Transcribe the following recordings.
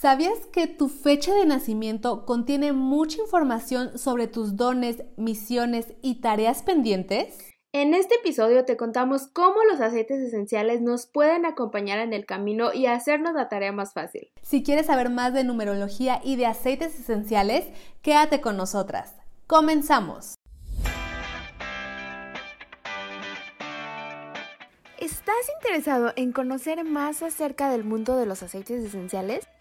¿Sabías que tu fecha de nacimiento contiene mucha información sobre tus dones, misiones y tareas pendientes? En este episodio te contamos cómo los aceites esenciales nos pueden acompañar en el camino y hacernos la tarea más fácil. Si quieres saber más de numerología y de aceites esenciales, quédate con nosotras. Comenzamos. ¿Estás interesado en conocer más acerca del mundo de los aceites esenciales?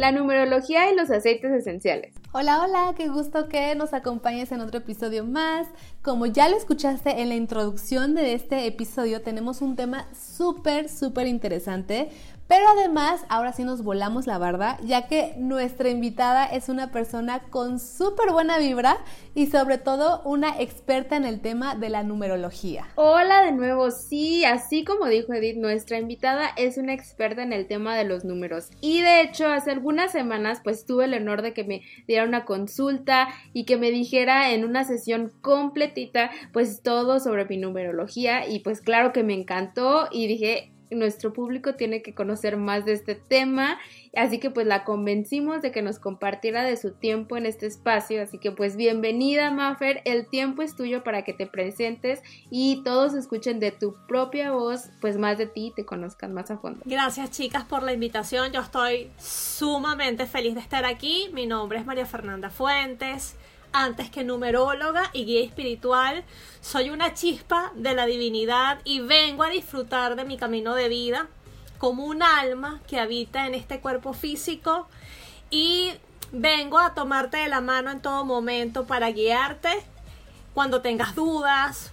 La numerología y los aceites esenciales. Hola, hola, qué gusto que nos acompañes en otro episodio más. Como ya lo escuchaste en la introducción de este episodio, tenemos un tema súper, súper interesante pero además, ahora sí nos volamos la barda, ya que nuestra invitada es una persona con súper buena vibra y sobre todo una experta en el tema de la numerología. Hola de nuevo, sí, así como dijo Edith, nuestra invitada es una experta en el tema de los números. Y de hecho, hace algunas semanas pues tuve el honor de que me una consulta y que me dijera en una sesión completita pues todo sobre mi numerología. Y pues claro que me encantó y dije nuestro público tiene que conocer más de este tema, así que pues la convencimos de que nos compartiera de su tiempo en este espacio, así que pues bienvenida Maffer, el tiempo es tuyo para que te presentes y todos escuchen de tu propia voz, pues más de ti y te conozcan más a fondo. Gracias chicas por la invitación, yo estoy sumamente feliz de estar aquí, mi nombre es María Fernanda Fuentes, antes que numeróloga y guía espiritual. Soy una chispa de la divinidad y vengo a disfrutar de mi camino de vida como un alma que habita en este cuerpo físico y vengo a tomarte de la mano en todo momento para guiarte cuando tengas dudas.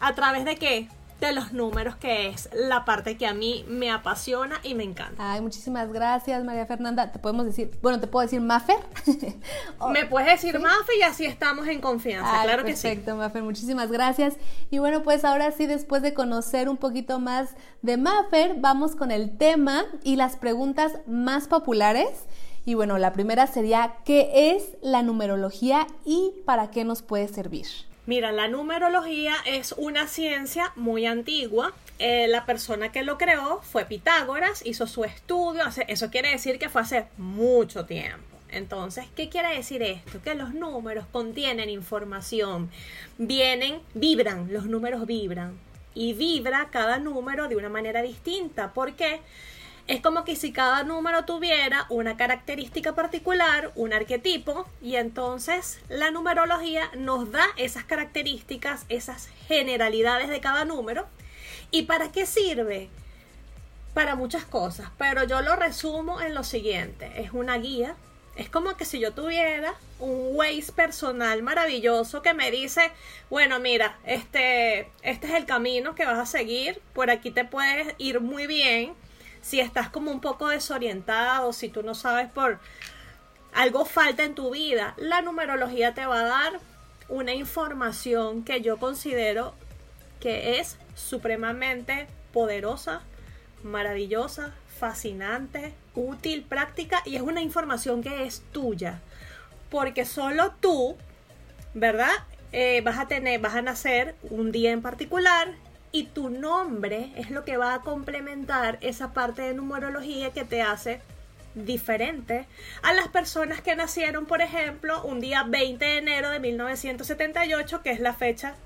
¿A través de qué? De los números, que es la parte que a mí me apasiona y me encanta. Ay, muchísimas gracias, María Fernanda. Te podemos decir, bueno, te puedo decir Mafer. me puedes decir ¿sí? y así estamos en confianza, claro que sí. Perfecto, Mafer, muchísimas gracias. Y bueno, pues ahora sí, después de conocer un poquito más de Mafer, vamos con el tema y las preguntas más populares. Y bueno, la primera sería, ¿qué es la numerología y para qué nos puede servir? Mira, la numerología es una ciencia muy antigua. Eh, la persona que lo creó fue Pitágoras, hizo su estudio, eso quiere decir que fue hace mucho tiempo. Entonces, ¿qué quiere decir esto? Que los números contienen información, vienen, vibran, los números vibran y vibra cada número de una manera distinta. ¿Por qué? Es como que si cada número tuviera una característica particular, un arquetipo, y entonces la numerología nos da esas características, esas generalidades de cada número. ¿Y para qué sirve? Para muchas cosas, pero yo lo resumo en lo siguiente, es una guía, es como que si yo tuviera un Waze personal maravilloso que me dice, bueno, mira, este, este es el camino que vas a seguir, por aquí te puedes ir muy bien, si estás como un poco desorientado, si tú no sabes por algo falta en tu vida, la numerología te va a dar una información que yo considero que es supremamente poderosa, maravillosa, fascinante, útil, práctica y es una información que es tuya. Porque solo tú, ¿verdad? Eh, vas a tener, vas a nacer un día en particular y tu nombre es lo que va a complementar esa parte de numerología que te hace diferente a las personas que nacieron, por ejemplo, un día 20 de enero de 1978, que es la fecha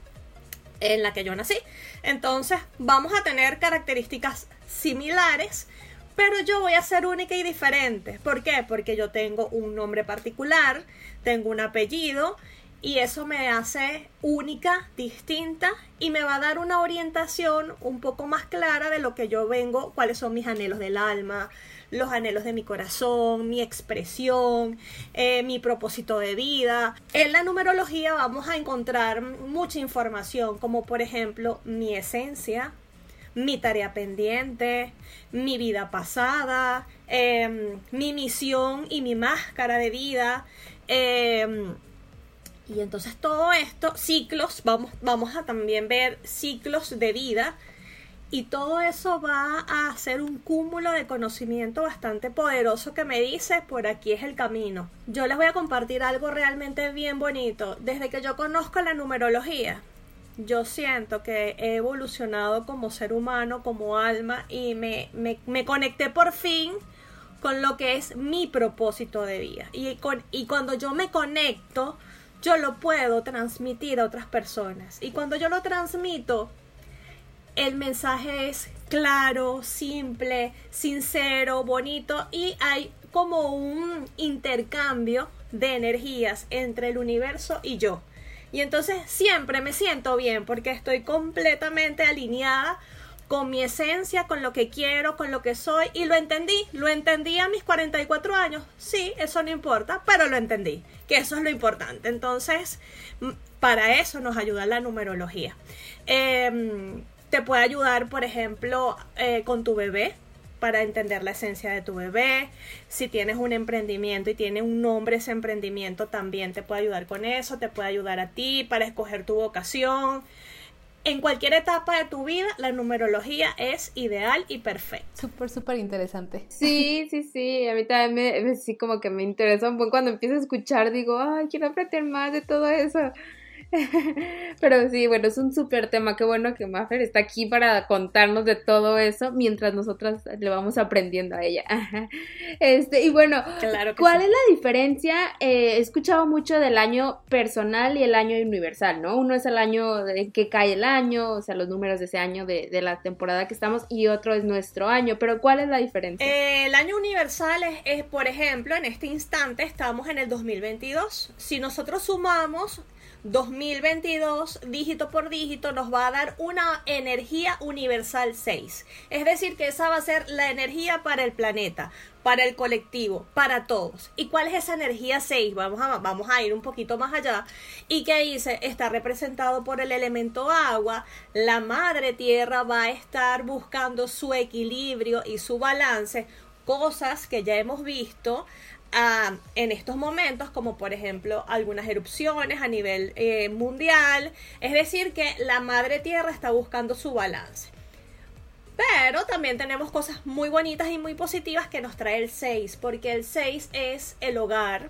en la que yo nací. Entonces, vamos a tener características similares, pero yo voy a ser única y diferente. ¿Por qué? Porque yo tengo un nombre particular, tengo un apellido y eso me hace única, distinta y me va a dar una orientación un poco más clara de lo que yo vengo, cuáles son mis anhelos del alma, los anhelos de mi corazón, mi expresión, eh, mi propósito de vida. En la numerología vamos a encontrar mucha información como por ejemplo mi esencia, mi tarea pendiente, mi vida pasada, em, mi misión y mi máscara de vida. Em, y entonces todo esto, ciclos, vamos, vamos a también ver ciclos de vida y todo eso va a ser un cúmulo de conocimiento bastante poderoso que me dice por aquí es el camino. Yo les voy a compartir algo realmente bien bonito. Desde que yo conozco la numerología, yo siento que he evolucionado como ser humano, como alma y me, me, conecté por fin con lo que es mi propósito de vida. Y, con, y cuando yo me conecto, yo lo puedo transmitir a otras personas. Y cuando yo lo transmito, el mensaje es claro, simple, sincero, bonito y hay como un intercambio de energías entre el universo y yo. Y entonces siempre me siento bien porque estoy completamente alineada con mi esencia, con lo que quiero, con lo que soy y lo entendí, lo entendí a mis 44 años, sí, eso no importa, pero lo entendí, que eso es lo importante. Entonces, para eso nos ayuda la numerología. Em, te puede ayudar, por ejemplo, eh, con tu bebé para entender la esencia de tu bebé. Si tienes un emprendimiento y tiene un nombre ese emprendimiento, también te puede ayudar con eso. Te puede ayudar a ti para escoger tu vocación. En cualquier etapa de tu vida, la numerología es ideal y perfecta. Súper, súper interesante. Sí, sí, sí. A mí también me, sí como que me interesa un poco. Cuando empiezo a escuchar, digo, ay, quiero aprender más de todo eso. Pero sí, bueno, es un súper tema. Qué bueno que Maffer está aquí para contarnos de todo eso mientras nosotras le vamos aprendiendo a ella. Este, y bueno, ¿cuál es la diferencia? Eh, he escuchado mucho del año personal y el año universal, ¿no? Uno es el año en que cae el año, o sea, los números de ese año de, de la temporada que estamos, y otro es nuestro año. Pero ¿cuál es la diferencia? Eh, el año universal es, es, por ejemplo, en este instante estamos en el 2022. Si nosotros sumamos 2022, dígito por dígito, nos va a dar una energía universal 6. Es decir, que esa va a ser la energía para el planeta, para el colectivo, para todos. ¿Y cuál es esa energía 6? Vamos a, vamos a ir un poquito más allá. ¿Y qué dice? Está representado por el elemento agua. La madre tierra va a estar buscando su equilibrio y su balance, cosas que ya hemos visto en estos momentos, como por ejemplo algunas erupciones a nivel eh, mundial. Es decir, que la madre tierra está buscando su balance. Pero también tenemos cosas muy bonitas y muy positivas que nos trae el 6, porque el 6 es el hogar,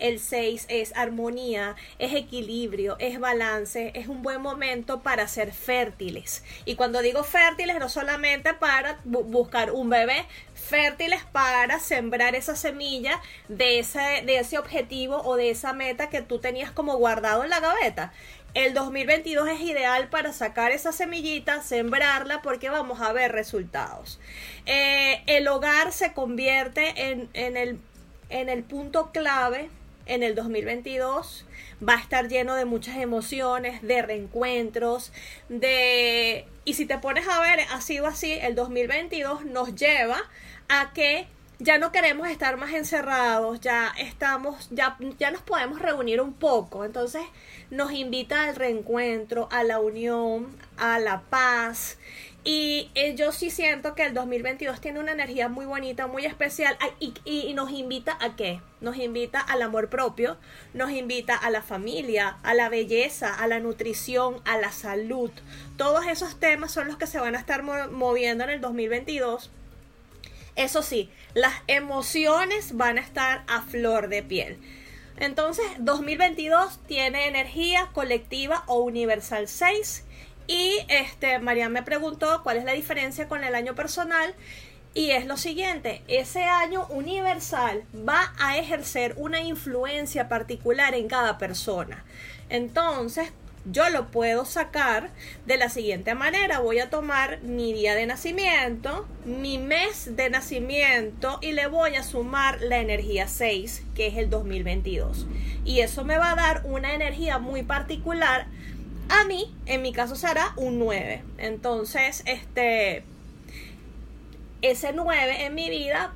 el 6 es armonía, es equilibrio, es balance, es un buen momento para ser fértiles. Y cuando digo fértiles, no solamente para buscar un bebé, fértiles para sembrar esa semilla de ese, de ese objetivo o de esa meta que tú tenías como guardado en la gaveta. El 2022 es ideal para sacar esa semillita, sembrarla porque vamos a ver resultados. Eh, el hogar se convierte en, en, el, en el punto clave en el 2022 va a estar lleno de muchas emociones, de reencuentros, de... Y si te pones a ver, ha sido así, el 2022 nos lleva a que ya no queremos estar más encerrados, ya estamos, ya, ya nos podemos reunir un poco. Entonces nos invita al reencuentro, a la unión, a la paz. Y eh, yo sí siento que el 2022 tiene una energía muy bonita, muy especial y, y, nos invita a qué? Nos invita al amor propio, nos invita a la familia, a la belleza, a la nutrición, a la salud. Todos esos temas son los que se van a estar moviendo en el 2022 eso sí, las emociones van a estar a flor de piel. Entonces, 2022 tiene energía colectiva o universal 6. Y este, Marian me preguntó cuál es la diferencia con el año personal. Y es lo siguiente, ese año universal va a ejercer una influencia particular en cada persona. Entonces, yo lo puedo sacar de la siguiente manera. Voy a tomar mi día de nacimiento, mi mes de nacimiento y le voy a sumar la energía 6, que es el 2022. Y eso me va a dar una energía muy particular. A mí, en mi caso será un 9. Entonces, este ese 9 en mi vida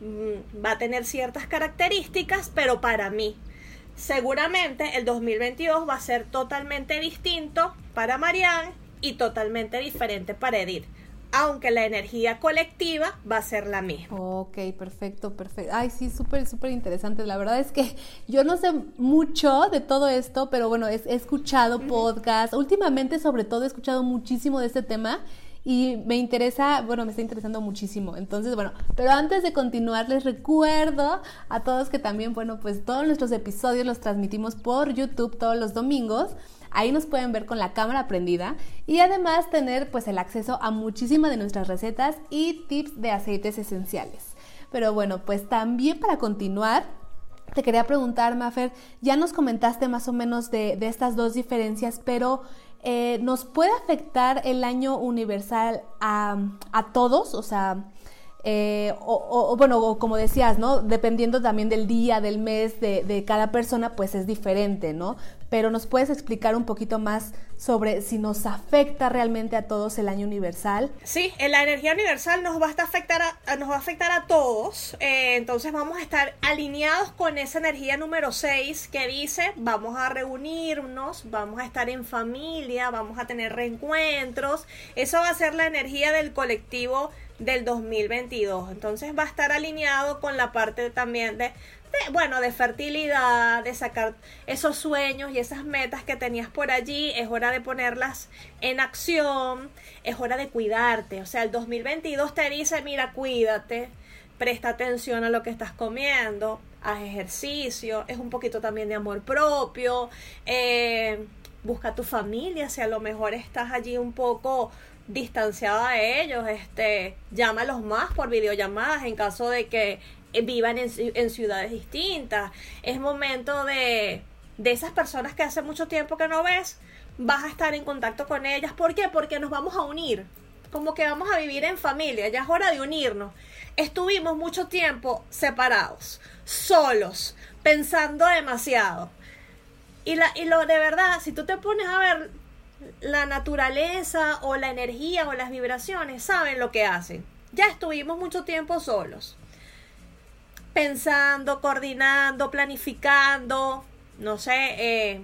mm, va a tener ciertas características, pero para mí seguramente el 2022 va a ser totalmente distinto para Marianne y totalmente diferente para Edith. aunque la energía colectiva va a ser la misma. Ok, perfecto, perfecto. Ay, sí, súper, súper interesante. La verdad es que yo no sé mucho de todo esto, pero bueno, he, escuchado podcasts. Últimamente, sobre todo, he escuchado muchísimo de este tema y me interesa, bueno, me está interesando muchísimo. Entonces, bueno, pero antes de continuar, les recuerdo a todos que también, bueno, pues todos nuestros episodios los transmitimos por YouTube todos los domingos. Ahí nos pueden ver con la cámara prendida y además tener pues el acceso a muchísimas de nuestras recetas y tips de aceites esenciales. Pero bueno, pues también para continuar, te quería preguntar, Mafer, ya nos comentaste más o menos de, de estas dos diferencias, pero eh, ¿nos puede afectar el año universal a, a todos? O sea, eh, o, bueno, como decías, ¿no? Dependiendo también del día, del mes, de, de, cada persona, pues es diferente, ¿no? Pero nos puedes explicar un poquito más sobre si nos afecta realmente a todos el año universal. Sí, la energía universal nos va a afectar a, nos va a afectar a todos. Eh, entonces vamos a estar alineados con esa energía número 6 que dice vamos a reunirnos, vamos a estar en familia, vamos a tener reencuentros. Eso va a ser la energía del colectivo del 2022. Entonces va a estar alineado con la parte también de, bueno, de fertilidad, de sacar esos sueños y esas metas que tenías por allí. Es hora de ponerlas en acción, es hora de cuidarte. O sea, el 2022 te dice, mira, cuídate, presta atención a lo que estás comiendo, haz ejercicio, es un poquito también de amor propio. Eh, busca tu familia, si a lo mejor estás allí un poco distanciada de ellos, este, llámalos más por videollamadas en caso de que vivan en, ciudades distintas. Es momento de, de esas personas que hace mucho tiempo que no ves, vas a estar en contacto con ellas. ¿Por qué? Porque nos vamos a unir. Como que vamos a vivir en familia, ya es hora de unirnos. Estuvimos mucho tiempo separados, solos, pensando demasiado. Y, la, y lo de verdad, si tú te pones a ver la naturaleza o la energía o las vibraciones saben lo que hacen. Ya estuvimos mucho tiempo solos, pensando, coordinando, planificando, no sé, eh,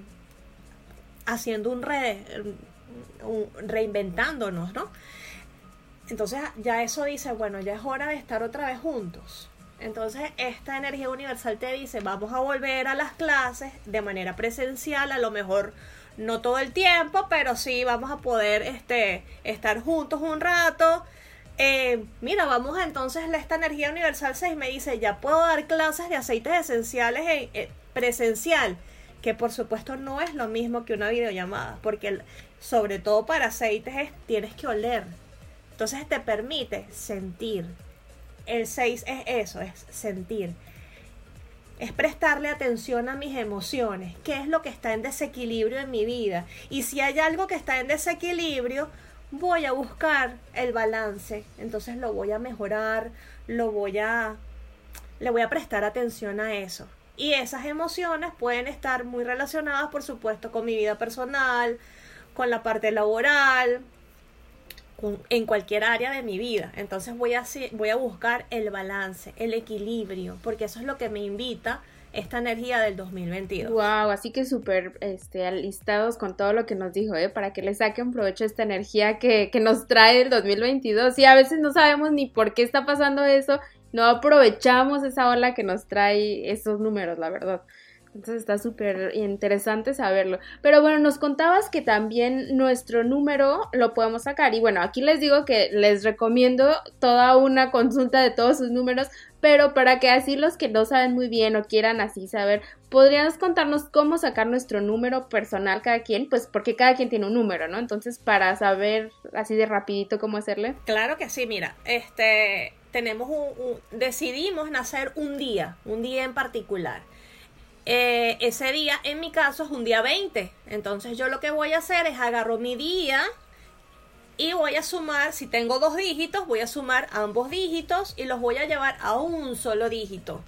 haciendo un, re, reinventándonos, ¿no? Entonces ya eso dice, bueno, ya es hora de estar otra vez juntos. Entonces esta energía universal te dice, vamos a volver a las clases de manera presencial, a lo mejor no todo el tiempo, pero sí vamos a poder este, estar juntos un rato. Eh, mira, vamos a entonces esta energía universal 6 me dice, ya puedo dar clases de aceites esenciales en, eh, presencial, que por supuesto no es lo mismo que una videollamada, porque sobre todo para aceites es, tienes que oler. Entonces te permite sentir. El 6 es eso, es sentir es prestarle atención a mis emociones, qué es lo que está en desequilibrio en mi vida. Y si hay algo que está en desequilibrio, voy a buscar el balance. Entonces lo voy a mejorar, lo voy a le voy a prestar atención a eso. Y esas emociones pueden estar muy relacionadas, por supuesto, con mi vida personal, con la parte laboral, en cualquier área de mi vida. Entonces voy a, voy a buscar el balance, el equilibrio, porque eso es lo que me invita esta energía del 2022. Wow, así que súper este, alistados con todo lo que nos dijo, ¿eh? para que le saquen provecho esta energía que, que nos trae el 2022. Y a veces no sabemos ni por qué está pasando eso, no aprovechamos esa ola que nos trae esos números, la verdad. Entonces está súper interesante saberlo. Pero bueno, nos contabas que también nuestro número lo podemos sacar. Y bueno, aquí les digo que les recomiendo toda una consulta de todos sus números, pero para que así los que no saben muy bien o quieran así saber, ¿podrías contarnos cómo sacar nuestro número personal cada quien? Pues porque cada quien tiene un número, ¿no? Entonces, para saber así de rapidito cómo hacerle. Claro que sí, mira, este tenemos un decidimos nacer un día, un día en particular. Eh, ese día, en mi caso, es un día 20. Entonces yo lo que voy a hacer es agarro mi día y voy a sumar, si tengo dos dígitos, voy a sumar ambos dígitos y los voy a llevar a un solo dígito.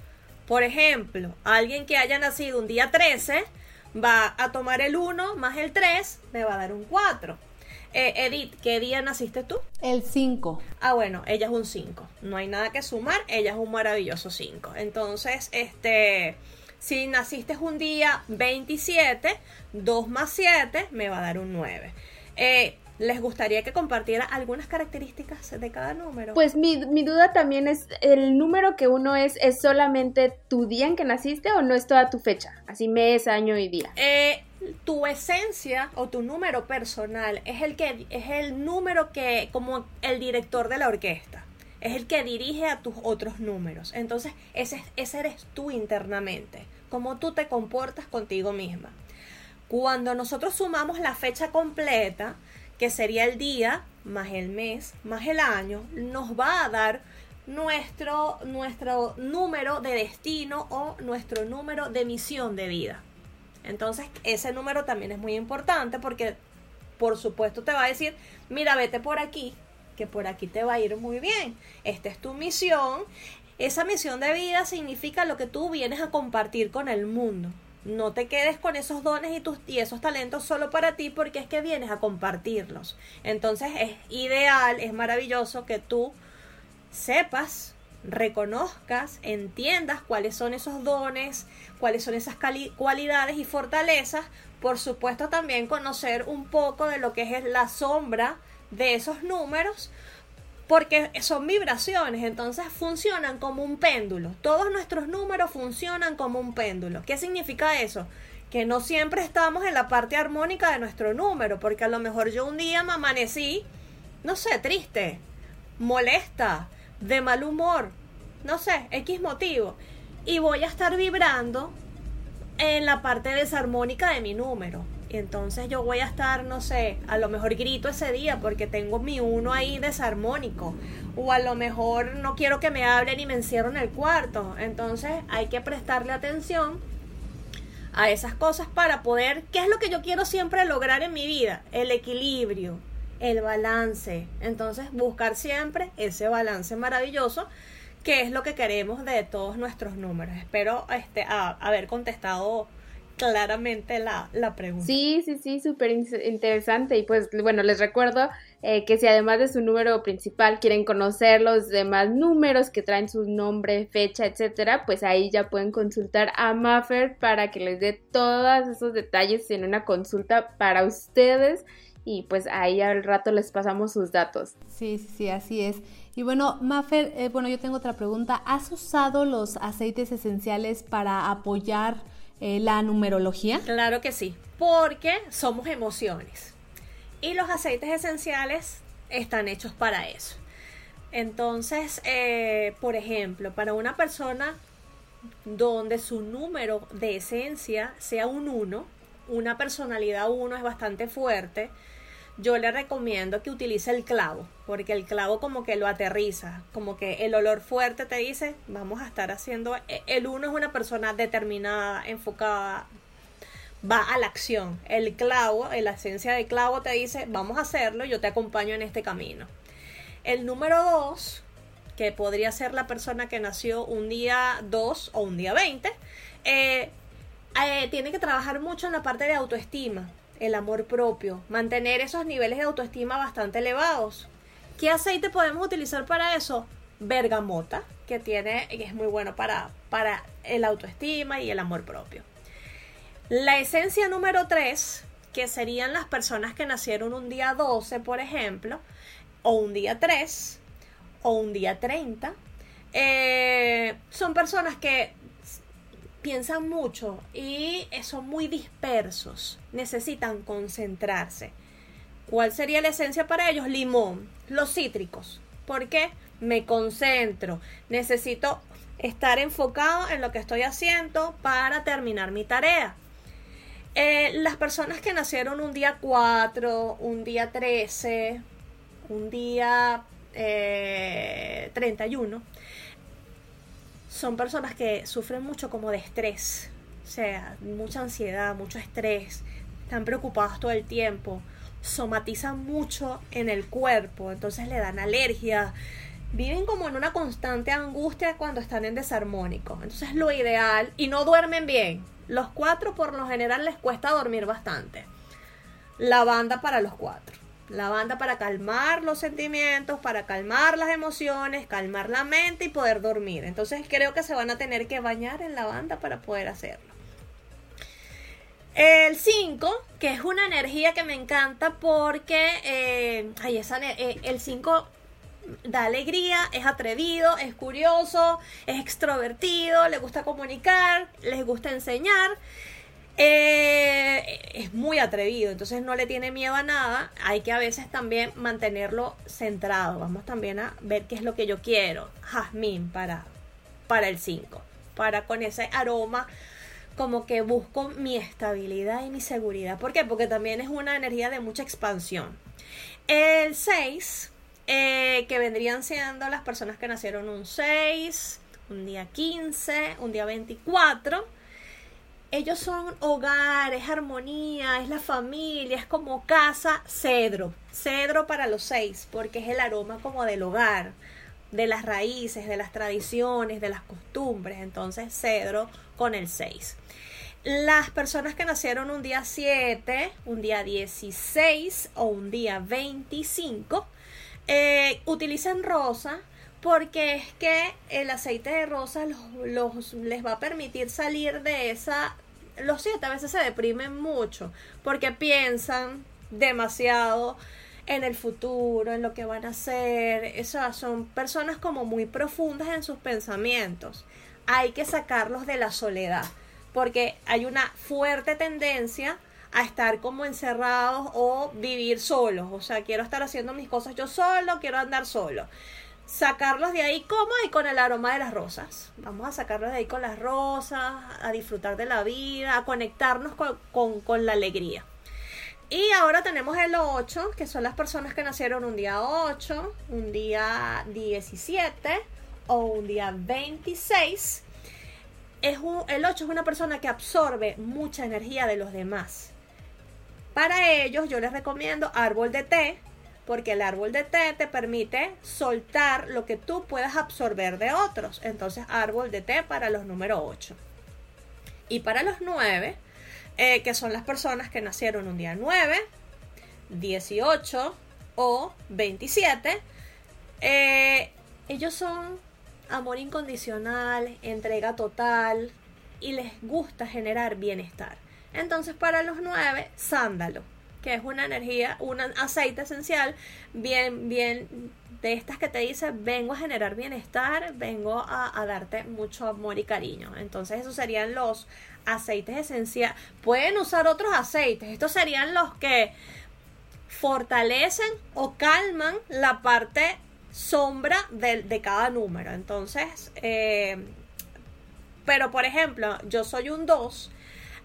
Por ejemplo, alguien que haya nacido un día 13 va a tomar el 1 más el 3, me va a dar un 4. Eh, Edith, ¿qué día naciste tú? El 5. Ah, bueno, ella es un 5. No hay nada que sumar, ella es un maravilloso 5. Entonces, este si naciste un día 27, 2 más 7 me va a dar un 9. Eh, ¿Les gustaría que compartiera algunas características de cada número? Pues mi, mi, duda también es, ¿el número que uno es es solamente tu día en que naciste o no es toda tu fecha? Así mes, año y día. Eh, tu esencia o tu número personal es el que es el número que como el director de la orquesta es el que dirige a tus otros números entonces ese, ese eres tú internamente cómo tú te comportas contigo misma cuando nosotros sumamos la fecha completa que sería el día más el mes más el año nos va a dar nuestro nuestro número de destino o nuestro número de misión de vida entonces, ese número también es muy importante porque, por supuesto, te va a decir, mira, vete por aquí, que por aquí te va a ir muy bien. Esta es tu misión. Esa misión de vida significa lo que tú vienes a compartir con el mundo. No te quedes con esos dones y, tus, y esos talentos solo para ti porque es que vienes a compartirlos. Entonces es ideal, es maravilloso que tú sepas reconozcas, entiendas cuáles son esos dones, cuáles son esas cualidades y fortalezas, por supuesto también conocer un poco de lo que es la sombra de esos números, porque son vibraciones, entonces funcionan como un péndulo. Todos nuestros números funcionan como un péndulo. ¿Qué significa eso? Que no siempre estamos en la parte armónica de nuestro número, porque a lo mejor yo un día me amanecí, no sé, triste, molesta, de mal humor, no sé, X motivo, y voy a estar vibrando en la parte desarmónica de mi número. Entonces yo voy a estar, no sé, a lo mejor grito ese día porque tengo mi uno ahí desarmónico. O a lo mejor no quiero que me hablen y me encierro en el cuarto. Entonces hay que prestarle atención a esas cosas para poder, ¿qué es lo que yo quiero siempre lograr en mi vida? El equilibrio, el balance. Entonces, buscar siempre ese balance maravilloso que es lo que queremos de todos nuestros números. Espero este, haber contestado claramente la, la, pregunta. Sí, sí, sí, súper interesante. Y pues bueno, les recuerdo eh, que si además de su número principal quieren conocer los demás números que traen su nombre, fecha, etcétera, pues ahí ya pueden consultar a Maffer para que les dé todos esos detalles en una consulta para ustedes y pues ahí al rato les pasamos sus datos. Sí, sí, sí, así es. Y bueno, Maffer, eh, bueno, yo tengo otra pregunta. ¿Has usado los aceites esenciales para apoyar eh, la numerología? Claro que sí, porque somos emociones. Y los aceites esenciales están hechos para eso. Entonces, eh, por ejemplo, para una persona donde su número de esencia sea un 1, una personalidad 1 es bastante fuerte, yo le recomiendo que utilice el clavo, porque el clavo como que lo aterriza, como que el olor fuerte te dice, vamos a estar haciendo, e, el uno es una persona determinada, enfocada, va a la acción. El clavo, la esencia del clavo te dice, vamos a hacerlo, yo te acompaño en este camino. El número dos, que podría ser la persona que nació un día 2 o un día 20, eh, eh, tiene que trabajar mucho en la parte de autoestima el amor propio, mantener esos niveles de autoestima bastante elevados. ¿Qué aceite podemos utilizar para eso? Bergamota, que tiene es muy bueno para, para el autoestima y el amor propio. La esencia número 3, que serían las personas que nacieron un día 12, por ejemplo, o un día 3, o un día 30, eh, son personas que piensan mucho y son muy dispersos, necesitan concentrarse. ¿Cuál sería la esencia para ellos? Limón, los cítricos. ¿Por qué? Me concentro, necesito estar enfocado en lo que estoy haciendo para terminar mi tarea. Eh, las personas que nacieron un día 4, un día 13, un día 31, eh, son personas que sufren mucho como de estrés, o sea, mucha ansiedad, mucho estrés, están preocupados todo el tiempo, somatizan mucho en el cuerpo, entonces le dan alergia, viven como en una constante angustia cuando están en desarmónico. Entonces lo ideal, y no duermen bien, los cuatro por lo general les cuesta dormir bastante. La banda para los cuatro. La banda para calmar los sentimientos, para calmar las emociones, calmar la mente y poder dormir. Entonces creo que se van a tener que bañar en la banda para poder hacerlo. El 5, que es una energía que me encanta porque eh, ay, esa, eh, el 5 da alegría, es atrevido, es curioso, es extrovertido, le gusta comunicar, les gusta enseñar. Eh, es muy atrevido, entonces no le tiene miedo a nada. Hay que a veces también mantenerlo centrado. Vamos también a ver qué es lo que yo quiero. Jazmín para, para el 5. Para con ese aroma como que busco mi estabilidad y mi seguridad. ¿Por qué? Porque también es una energía de mucha expansión. El 6 eh, que vendrían siendo las personas que nacieron un 6, un día 15, un día 24. Ellos son hogar, es armonía, es la familia, es como casa, cedro. Cedro para los 6, porque es el aroma como del hogar, de las raíces, de las tradiciones, de las costumbres. Entonces, cedro con el 6. Las personas que nacieron un día 7, un día 16 o un día 25 eh, utilizan rosa porque es que el aceite de rosa los, les va a permitir salir de esa... Los siete a veces se deprimen mucho porque piensan demasiado en el futuro, en lo que van a hacer. Esas son personas como muy profundas en sus pensamientos. Hay que sacarlos de la soledad porque hay una fuerte tendencia a estar como encerrados o vivir solos. O sea, quiero estar haciendo mis cosas yo solo, quiero andar solo. Sacarlos de ahí como y con el aroma de las rosas. Vamos a sacarlos de ahí con las rosas, a disfrutar de la vida, a conectarnos con, con, la alegría. Y ahora tenemos el 8, que son las personas que nacieron un día 8, un día 17 o un día 26. Es un, el 8 es una persona que absorbe mucha energía de los demás. Para ellos yo les recomiendo árbol de té, porque el árbol de té te permite soltar lo que tú puedas absorber de otros. Entonces, árbol de té para los número 8. Y para los 9, eh, que son las personas que nacieron un día 9, 18 o 27, eh, ellos son amor incondicional, entrega total y les gusta generar bienestar. Entonces para los nueve, sándalo, que es una energía, un aceite esencial bien, bien de estas que te dice, vengo a generar bienestar, vengo a, darte mucho amor y cariño. Entonces esos serían los aceites esenciales. Pueden usar otros aceites, estos serían los que fortalecen o calman la parte sombra de, de cada número. Entonces, eh, pero por ejemplo, yo soy un 2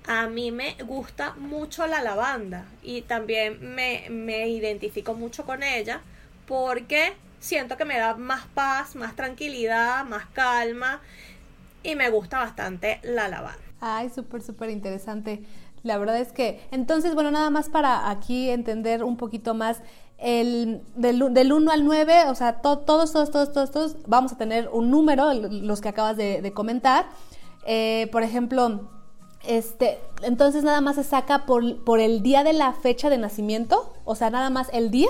a mí me gusta mucho la lavanda y también me, me identifico mucho con ella porque siento que me da más paz, más tranquilidad, más calma y me gusta bastante la lavanda. Ay, súper, súper interesante. La verdad es que, entonces, bueno, nada más para aquí entender un poquito más, el, del, del 1 al 9, o sea, todos, todos, todos, todos, todos, vamos a tener un número, los que acabas de, comentar. Eh, por ejemplo, este, entonces nada más se saca por, el día de la fecha de nacimiento, o sea, nada más el día.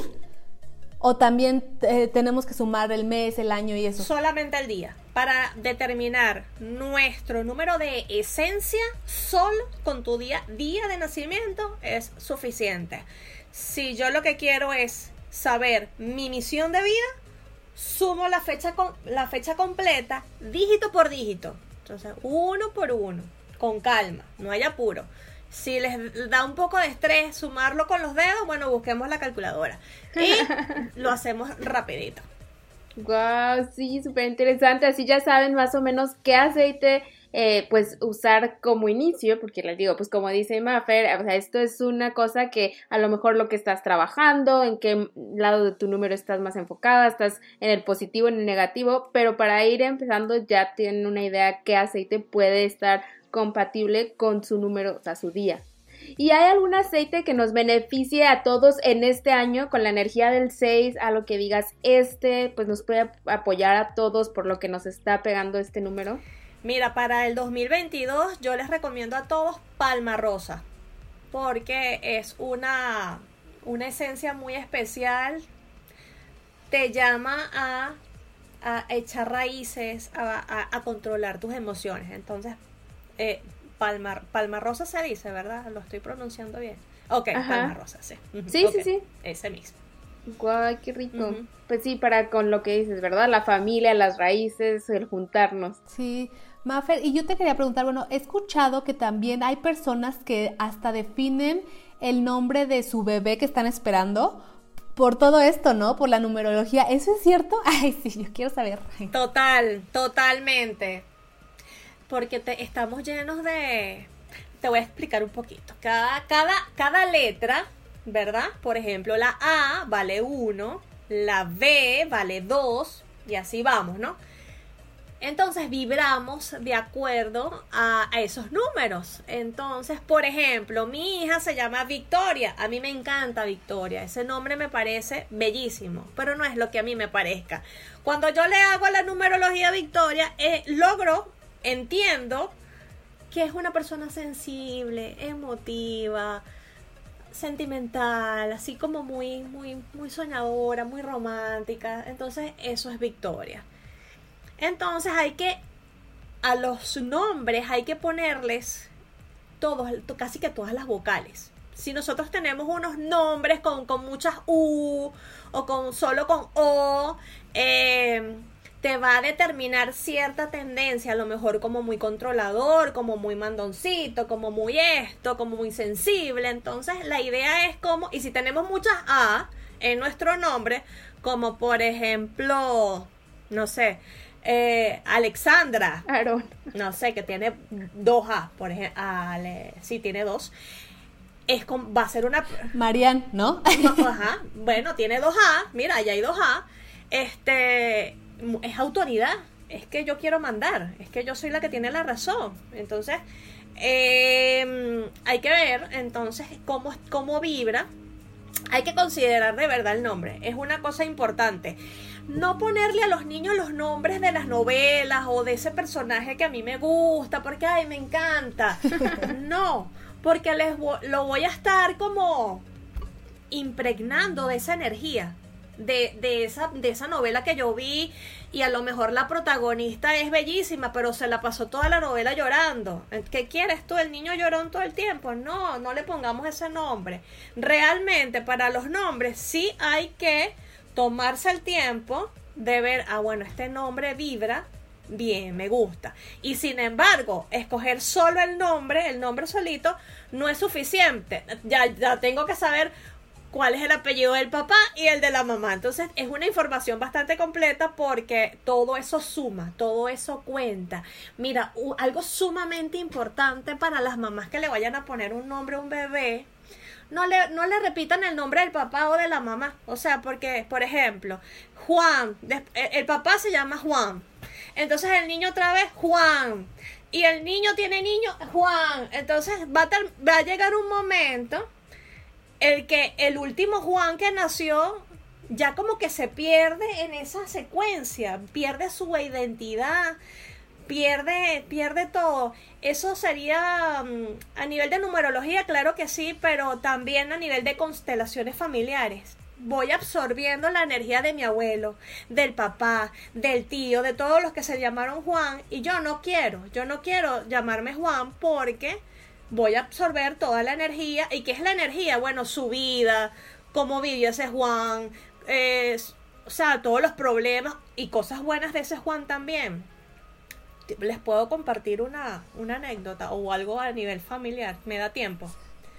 O también eh, tenemos que sumar el mes, el año y eso. Solamente el día. Para determinar nuestro número de esencia, solo con tu día, día de nacimiento es suficiente. Si yo lo que quiero es saber mi misión de vida, sumo la fecha, la fecha completa, dígito por dígito. Entonces, uno por uno con calma, no hay apuro. Si les da un poco de estrés sumarlo con los dedos, bueno, busquemos la calculadora y lo hacemos rapidito. Wow, sí, súper interesante. Así ya saben más o menos qué aceite eh, pues usar como inicio, porque les digo, pues como dice Maffer, o sea, esto es una cosa que a lo mejor lo que estás trabajando, en qué lado de tu número estás más enfocada, estás en el positivo, en el negativo, pero para ir empezando ya tienen una idea qué aceite puede estar compatible con su número, o sea, su día. ¿Y hay algún aceite que nos beneficie a todos en este año con la energía del 6? A lo que digas, este, pues nos puede apoyar a todos por lo que nos está pegando este número. Mira, para el 2022 yo les recomiendo a todos Palma Rosa, porque es una, una esencia muy especial. Te llama a, echar raíces, a, a controlar tus emociones. Entonces, eh, Palma, Palma Rosa se dice, ¿verdad? Lo estoy pronunciando bien. Ok, Ajá. Palma Rosa, sí. Sí, sí, sí. Ese mismo. Guay, qué rico. Pues sí, para con lo que dices, ¿verdad? La familia, las raíces, el juntarnos. Sí, Mafer, y yo te quería preguntar, bueno, he escuchado que también hay personas que hasta definen el nombre de su bebé que están esperando por todo esto, ¿no? Por la numerología. ¿Eso es cierto? Ay, sí, yo quiero saber. Total, totalmente. Porque estamos llenos de... Te voy a explicar un poquito. Cada, cada, cada letra, ¿verdad? Por ejemplo, la A vale 1, la B vale 2 y así vamos, ¿no? Entonces vibramos de acuerdo a, a esos números. Entonces, por ejemplo, mi hija se llama Victoria. A mí me encanta Victoria. Ese nombre me parece bellísimo, pero no es lo que a mí me parezca. Cuando yo le hago la numerología a Victoria, eh, logro, entiendo que es una persona sensible, emotiva, sentimental, así como muy, muy, muy soñadora, muy romántica. Entonces, eso es Victoria. Entonces hay que, a los nombres hay que ponerles todos, casi que todas las vocales. Si nosotros tenemos unos nombres con, con muchas U o con solo con O, eh, te va a determinar cierta tendencia, a lo mejor como muy controlador, como muy mandoncito, como muy esto, como muy sensible. Entonces la idea es como, y si tenemos muchas A en nuestro nombre, como por ejemplo, no sé, eh, Alexandra, Aaron. no sé, que tiene dos A, por ejemplo, Ale, sí tiene dos, es con, va a ser una, Marian, ¿no? ajá, bueno, tiene dos A, mira, ya hay dos A, este, es autoridad, es que yo quiero mandar, es que yo soy la que tiene la razón, entonces, eh, hay que ver, entonces, cómo, cómo vibra, hay que considerar de verdad el nombre, es una cosa importante. No ponerle a los niños los nombres de las novelas o de ese personaje que a mí me gusta, porque ay, me encanta. No, porque les vo- lo voy a estar como impregnando de esa energía, de, de, esa, de esa novela que yo vi y a lo mejor la protagonista es bellísima, pero se la pasó toda la novela llorando. ¿Qué quieres tú? El niño llorón todo el tiempo. No, no le pongamos ese nombre. Realmente para los nombres sí hay que tomarse el tiempo de ver, ah, bueno, este nombre vibra bien, me gusta. Y sin embargo, escoger solo el nombre, el nombre solito, no es suficiente. Ya, ya tengo que saber cuál es el apellido del papá y el de la mamá. Entonces es una información bastante completa porque todo eso suma, todo eso cuenta. Mira, algo sumamente importante para las mamás que le vayan a poner un nombre a un bebé. No le, no le repitan el nombre del papá o de la mamá. O sea, porque, por ejemplo, Juan, des- el, papá se llama Juan. Entonces el niño otra vez, Juan. Y el niño tiene niño, Juan. Entonces va a, va a llegar un momento el que el último Juan que nació ya como que se pierde en esa secuencia, pierde su identidad, pierde, pierde todo. Eso sería mm, a nivel de numerología, claro que sí, pero también a nivel de constelaciones familiares. Voy absorbiendo la energía de mi abuelo, del papá, del tío, de todos los que se llamaron Juan, y yo no quiero, yo no quiero llamarme Juan porque voy a absorber toda la energía. ¿Y qué es la energía? Bueno, su vida, cómo vivió ese Juan, eh, o sea, todos los problemas y cosas buenas de ese Juan también. Les puedo compartir una, una anécdota o algo a nivel familiar. ¿Me da tiempo?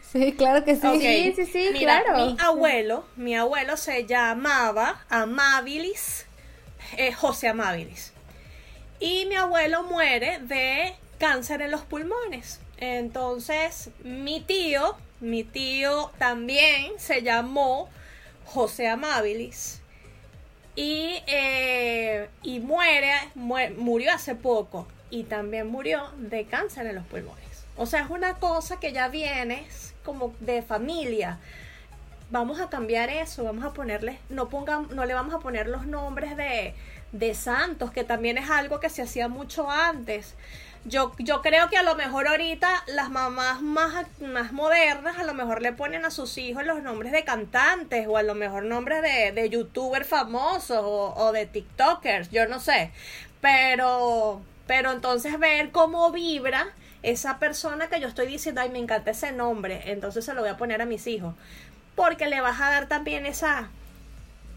Sí, claro que sí. Sí, sí, sí, Mira, claro. Mi abuelo, mi abuelo se llamaba Amabilis, eh, José Amabilis. Y mi abuelo muere de cáncer en los pulmones. Entonces, mi tío, mi tío también se llamó José Amabilis. Y, eh, y muere, mue- murió hace poco. Y también murió de cáncer en los pulmones. O sea, es una cosa que ya viene como de familia. Vamos a cambiar eso, vamos a ponerle, no pongam- no le vamos a poner los nombres de, de santos, que también es algo que se hacía mucho antes. Yo, yo creo que a lo mejor ahorita las mamás más, más modernas a lo mejor le ponen a sus hijos los nombres de cantantes o a lo mejor nombres de, de youtubers famosos o, o de tiktokers, yo no sé. Pero pero entonces ver cómo vibra esa persona que yo estoy diciendo, ay, me encanta ese nombre, entonces se lo voy a poner a mis hijos, porque le vas a dar también esa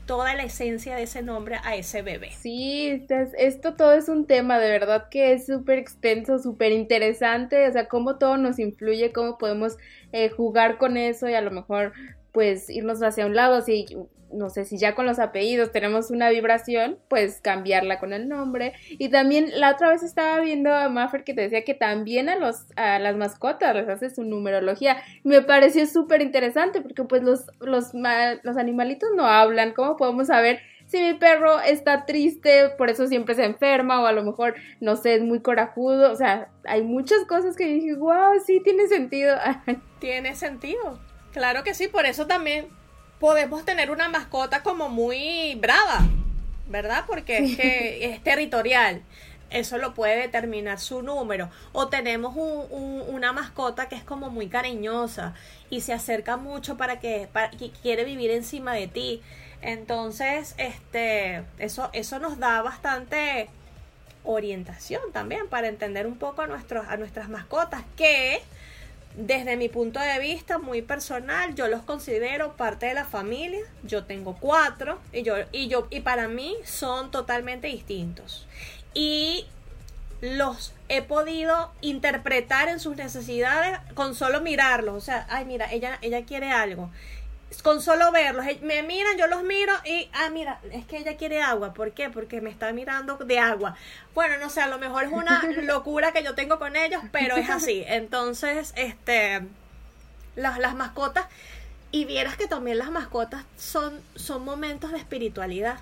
toda la esencia de ese nombre a ese bebé. Sí, esto todo es un tema de verdad que es súper extenso, súper interesante, o sea, cómo todo nos influye, cómo podemos eh, jugar con eso y a lo mejor pues irnos hacia un lado, si no sé si ya con los apellidos tenemos una vibración, pues cambiarla con el nombre. Y también la otra vez estaba viendo a Maffer que te decía que también a los a las mascotas les hace su numerología. Me pareció súper interesante porque pues los, los, los animalitos no hablan. ¿Cómo podemos saber si mi perro está triste, por eso siempre se enferma, o a lo mejor, no sé, es muy corajudo. O sea, hay muchas cosas que dije, wow, sí, tiene sentido. tiene sentido. Claro que sí, por eso también podemos tener una mascota como muy brava, ¿verdad? Porque es que es territorial. Eso lo puede determinar su número. O tenemos una mascota que es como muy cariñosa y se acerca mucho para que, para, quiere vivir encima de ti. Entonces, este, eso, eso nos da bastante orientación también para entender un poco a, nuestros, a nuestras mascotas que desde mi punto de vista muy personal, yo los considero parte de la familia. Yo tengo cuatro y yo y yo y para mí son totalmente distintos. Y los he podido interpretar en sus necesidades con solo mirarlos. O sea, ay, mira, ella, ella quiere algo con solo verlos, me miran, yo los miro y, ah, mira, es que ella quiere agua. ¿Por qué? Porque me está mirando de agua. Bueno, no sé, a lo mejor es una locura que yo tengo con ellos, pero es así. Entonces, este, las, las mascotas, y vieras que también las mascotas son, son momentos de espiritualidad.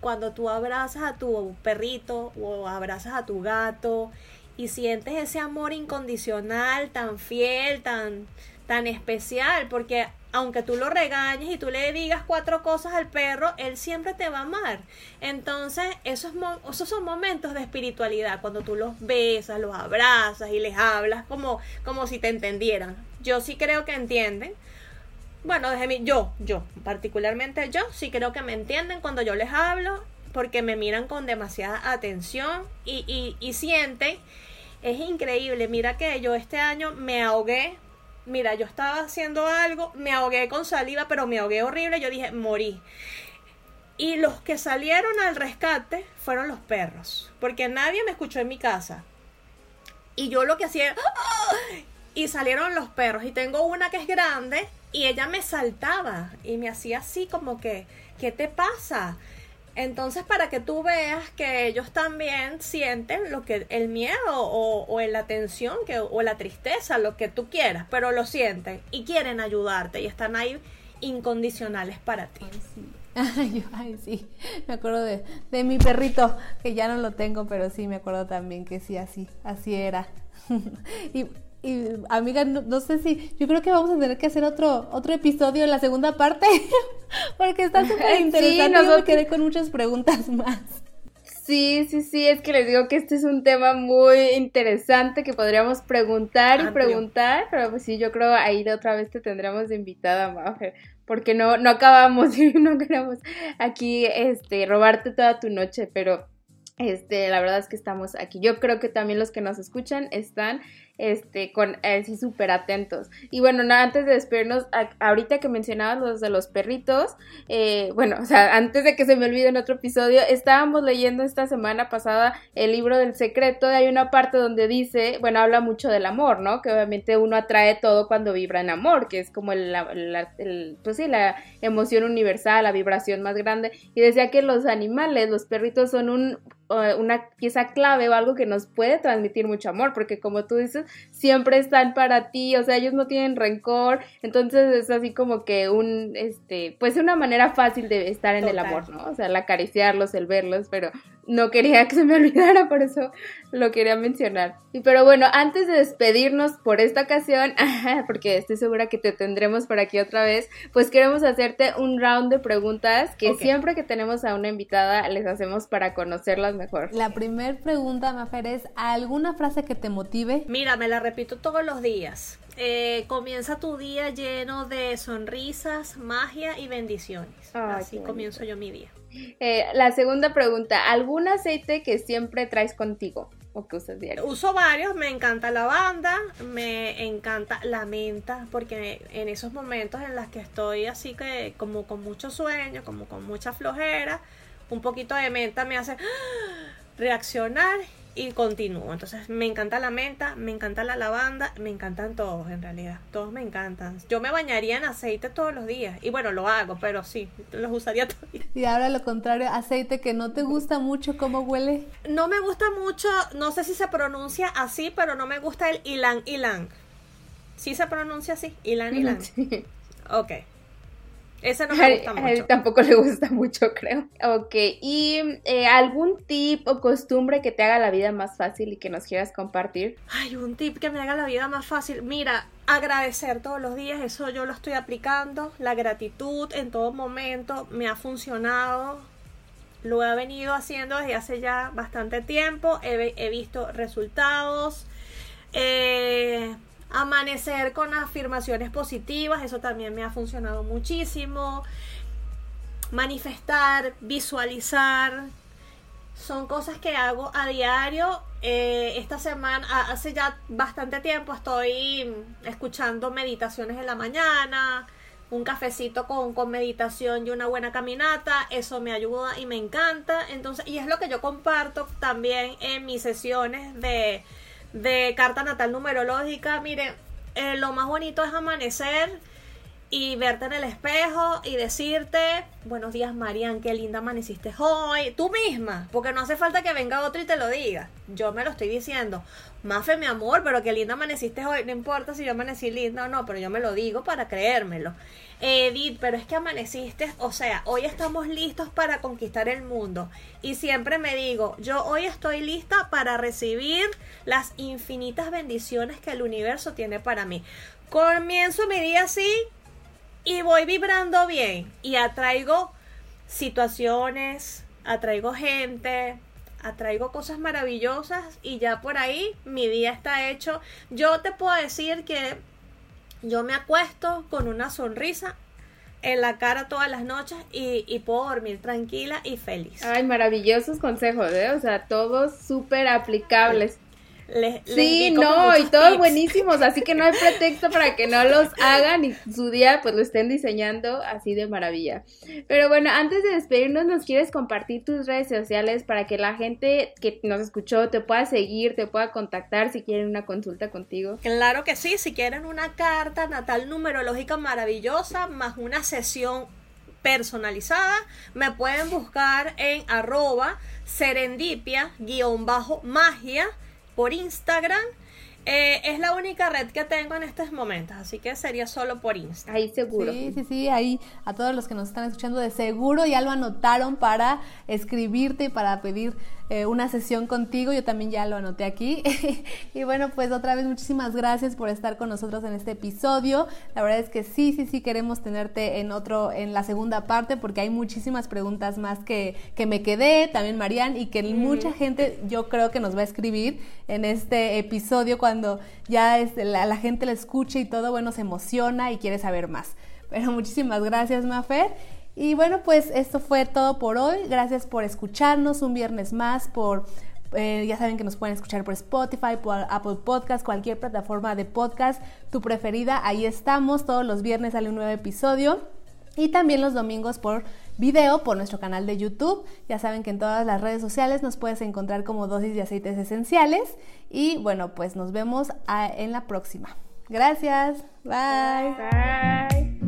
Cuando tú abrazas a tu perrito o abrazas a tu gato y sientes ese amor incondicional, tan fiel, tan, tan especial, porque aunque tú lo regañes y tú le digas cuatro cosas al perro, él siempre te va a amar. Entonces, esos, esos son momentos de espiritualidad, cuando tú los besas, los abrazas y les hablas como, como si te entendieran. Yo sí creo que entienden. Bueno, desde mí, yo, yo, particularmente yo, sí creo que me entienden cuando yo les hablo, porque me miran con demasiada atención y, y, y sienten. Es increíble, mira que yo este año me ahogué mira, yo estaba haciendo algo, me ahogué con saliva, pero me ahogué horrible, yo dije, morí. Y los que salieron al rescate fueron los perros, porque nadie me escuchó en mi casa. Y yo lo que hacía, ¡ah! y salieron los perros, y tengo una que es grande, y ella me saltaba, y me hacía así como que, ¿qué te pasa? Entonces, para que tú veas que ellos también sienten lo que el miedo o, o la tensión que, o la tristeza, lo que tú quieras, pero lo sienten y quieren ayudarte y están ahí incondicionales para ti. Ay, Ay, sí, me acuerdo de, de mi perrito, que ya no lo tengo, pero sí me acuerdo también que sí, así, así era. y y amiga, no, sé si, yo creo que vamos a tener que hacer otro, otro episodio en la segunda parte, porque está súper interesante. Sí, yo me quedé con muchas preguntas más. Sí, sí, sí, es que les digo que este es un tema muy interesante que podríamos preguntar y preguntar, pero pues sí, yo creo ahí de otra vez te tendremos de invitada, Mafer, porque no, no acabamos y no queremos aquí este robarte toda tu noche, pero este, la verdad es que estamos aquí. Yo creo que también los que nos escuchan están este, con así súper atentos. Y bueno, antes de despedirnos, ahorita que mencionabas los de los perritos, eh, bueno, o sea, antes de que se me olvide en otro episodio, estábamos leyendo esta semana pasada el libro del secreto, hay una parte donde dice, bueno, habla mucho del amor, ¿no? Que obviamente uno atrae todo cuando vibra en amor, que es como el, pues sí, la emoción universal, la vibración más grande. Y decía que los animales, los perritos son un una pieza clave o algo que nos puede transmitir mucho amor, porque como tú dices, siempre están para ti, o sea, ellos no tienen rencor, entonces es así como que un, este, pues una manera fácil de estar en el amor, ¿no? O sea, el acariciarlos, el verlos, pero no quería que se me olvidara, por eso lo quería mencionar. Y pero bueno, antes de despedirnos por esta ocasión, porque estoy segura que te tendremos por aquí otra vez, pues queremos hacerte un round de preguntas que siempre que tenemos a una invitada les hacemos para conocerlas mejor. La primera pregunta, Mafer, es ¿alguna frase que te motive? Mira, me la repito todos los días. Eh, comienza tu día lleno de sonrisas, magia y bendiciones. Así comienzo yo mi día. Eh, la segunda pregunta, ¿algún aceite que siempre traes contigo? o que usas diario? Uso varios, me encanta la banda, me encanta la menta, porque en esos momentos en los que estoy así que como con mucho sueño, como con mucha flojera, un poquito de menta me hace reaccionar y continúo. Entonces me encanta la menta, me encanta la lavanda, me encantan todos en realidad, todos me encantan. Yo me bañaría en aceite todos los días y bueno, lo hago, pero sí, los usaría todos. Y ahora lo contrario, aceite que no te gusta mucho, ¿cómo huele? No me gusta mucho, no sé si se pronuncia así, pero no me gusta el ilang ilang. ¿Sí se pronuncia así? Ilang ilang. Sí. Ok. Ese no me gusta mucho. A él tampoco le gusta mucho, creo. Ok, ¿y eh, algún tip o costumbre que te haga la vida más fácil y que nos quieras compartir? Ay, un tip que me haga la vida más fácil. Mira, agradecer todos los días, eso yo lo estoy aplicando. La gratitud en todo momento me ha funcionado. Lo he venido haciendo desde hace ya bastante tiempo. He, he visto resultados. Eh, Amanecer con afirmaciones positivas, eso también me ha funcionado muchísimo. Manifestar, visualizar, son cosas que hago a diario. Eh, esta semana, hace ya bastante tiempo, estoy escuchando meditaciones en la mañana, un cafecito con, con, meditación y una buena caminata. Eso me ayuda y me encanta. Entonces, y es lo que yo comparto también en mis sesiones de de carta natal numerológica, mire, eh, lo más bonito es amanecer y verte en el espejo y decirte, buenos días Marian, qué linda amaneciste hoy, tú misma, porque no hace falta que venga otro y te lo diga, yo me lo estoy diciendo, Mafe mi amor, pero qué linda amaneciste hoy, no importa si yo amanecí linda o no, pero yo me lo digo para creérmelo. Edith, pero es que amaneciste, o sea, hoy estamos listos para conquistar el mundo. Y siempre me digo, yo hoy estoy lista para recibir las infinitas bendiciones que el universo tiene para mí. Comienzo mi día así y voy vibrando bien y atraigo situaciones, atraigo gente, atraigo cosas maravillosas y ya por ahí mi día está hecho. Yo te puedo decir que yo me acuesto con una sonrisa en la cara todas las noches y, puedo dormir tranquila y feliz. Ay, maravillosos consejos, ¿eh? O sea, todos súper aplicables sí, no, y todos buenísimos, así que no hay pretexto para que no los hagan y su día pues lo estén diseñando así de maravilla. Pero bueno, antes de despedirnos, ¿nos quieres compartir tus redes sociales para que la gente que nos escuchó te pueda seguir, te pueda contactar si quieren una consulta contigo? Claro que sí, si quieren una carta natal numerológica maravillosa más una sesión personalizada, me pueden buscar en arroba serendipia-magia por Instagram. Eh, es la única red que tengo en estos momentos, así que sería solo por Instagram. Ahí seguro. Sí, sí, sí, ahí a todos los que nos están escuchando de seguro ya lo anotaron para escribirte y para pedir eh, una sesión contigo. Yo también ya lo anoté aquí. y bueno, pues otra vez muchísimas gracias por estar con nosotros en este episodio. La verdad es que sí, sí, sí queremos tenerte en otro, en la segunda parte, porque hay muchísimas preguntas más que, que me quedé, también Marian, y que mucha gente yo creo que nos va a escribir en este episodio cuando ya la, la gente lo escuche y todo, bueno, se emociona y quiere saber más. Pero muchísimas gracias, Mafer. Y bueno, pues esto fue todo por hoy. Gracias por escucharnos un viernes más, por eh, ya saben que nos pueden escuchar por Spotify, por Apple Podcast, cualquier plataforma de podcast, tu preferida, ahí estamos. Todos los viernes sale un nuevo episodio. Y también los domingos por video por nuestro canal de YouTube. Ya saben que en todas las redes sociales nos puedes encontrar como dosis de aceites esenciales. Y bueno, pues nos vemos en la próxima. Gracias. Bye. Bye.